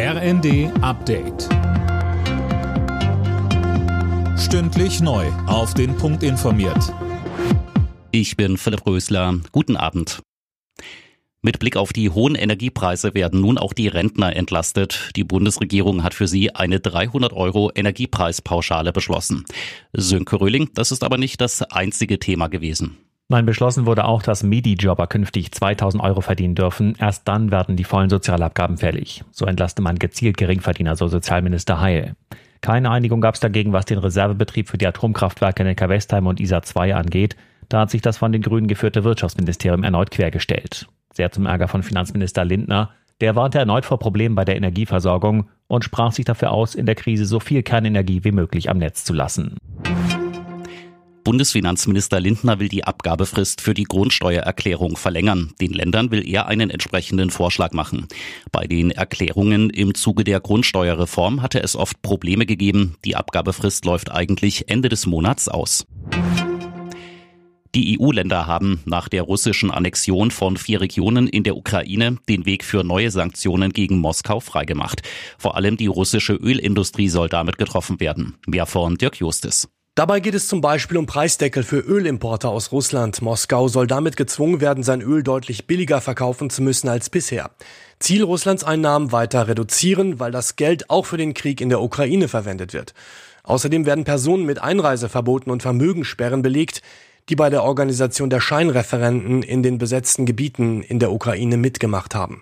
RND Update. Stündlich neu. Auf den Punkt informiert. Ich bin Philipp Rösler. Guten Abend. Mit Blick auf die hohen Energiepreise werden nun auch die Rentner entlastet. Die Bundesregierung hat für sie eine 300 Euro Energiepreispauschale beschlossen. Sönke Röhling, das ist aber nicht das einzige Thema gewesen. Nein, beschlossen wurde auch, dass Midi-Jobber künftig 2000 Euro verdienen dürfen. Erst dann werden die vollen Sozialabgaben fällig. So entlasste man gezielt Geringverdiener, so Sozialminister Heil. Keine Einigung gab es dagegen, was den Reservebetrieb für die Atomkraftwerke Neckar-Westheim und ISA 2 angeht. Da hat sich das von den Grünen geführte Wirtschaftsministerium erneut quergestellt. Sehr zum Ärger von Finanzminister Lindner. Der warnte erneut vor Problemen bei der Energieversorgung und sprach sich dafür aus, in der Krise so viel Kernenergie wie möglich am Netz zu lassen. Bundesfinanzminister Lindner will die Abgabefrist für die Grundsteuererklärung verlängern. Den Ländern will er einen entsprechenden Vorschlag machen. Bei den Erklärungen im Zuge der Grundsteuerreform hatte es oft Probleme gegeben. Die Abgabefrist läuft eigentlich Ende des Monats aus. Die EU-Länder haben nach der russischen Annexion von vier Regionen in der Ukraine den Weg für neue Sanktionen gegen Moskau freigemacht. Vor allem die russische Ölindustrie soll damit getroffen werden. Mehr von Dirk Justis. Dabei geht es zum Beispiel um Preisdeckel für Ölimporte aus Russland. Moskau soll damit gezwungen werden, sein Öl deutlich billiger verkaufen zu müssen als bisher. Ziel Russlands Einnahmen weiter reduzieren, weil das Geld auch für den Krieg in der Ukraine verwendet wird. Außerdem werden Personen mit Einreiseverboten und Vermögenssperren belegt, die bei der Organisation der Scheinreferenten in den besetzten Gebieten in der Ukraine mitgemacht haben.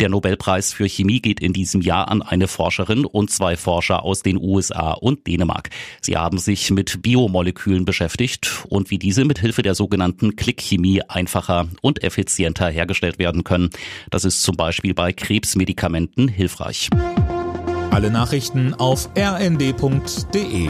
Der Nobelpreis für Chemie geht in diesem Jahr an eine Forscherin und zwei Forscher aus den USA und Dänemark. Sie haben sich mit Biomolekülen beschäftigt und wie diese mit Hilfe der sogenannten Klickchemie einfacher und effizienter hergestellt werden können. Das ist zum Beispiel bei Krebsmedikamenten hilfreich. Alle Nachrichten auf rnd.de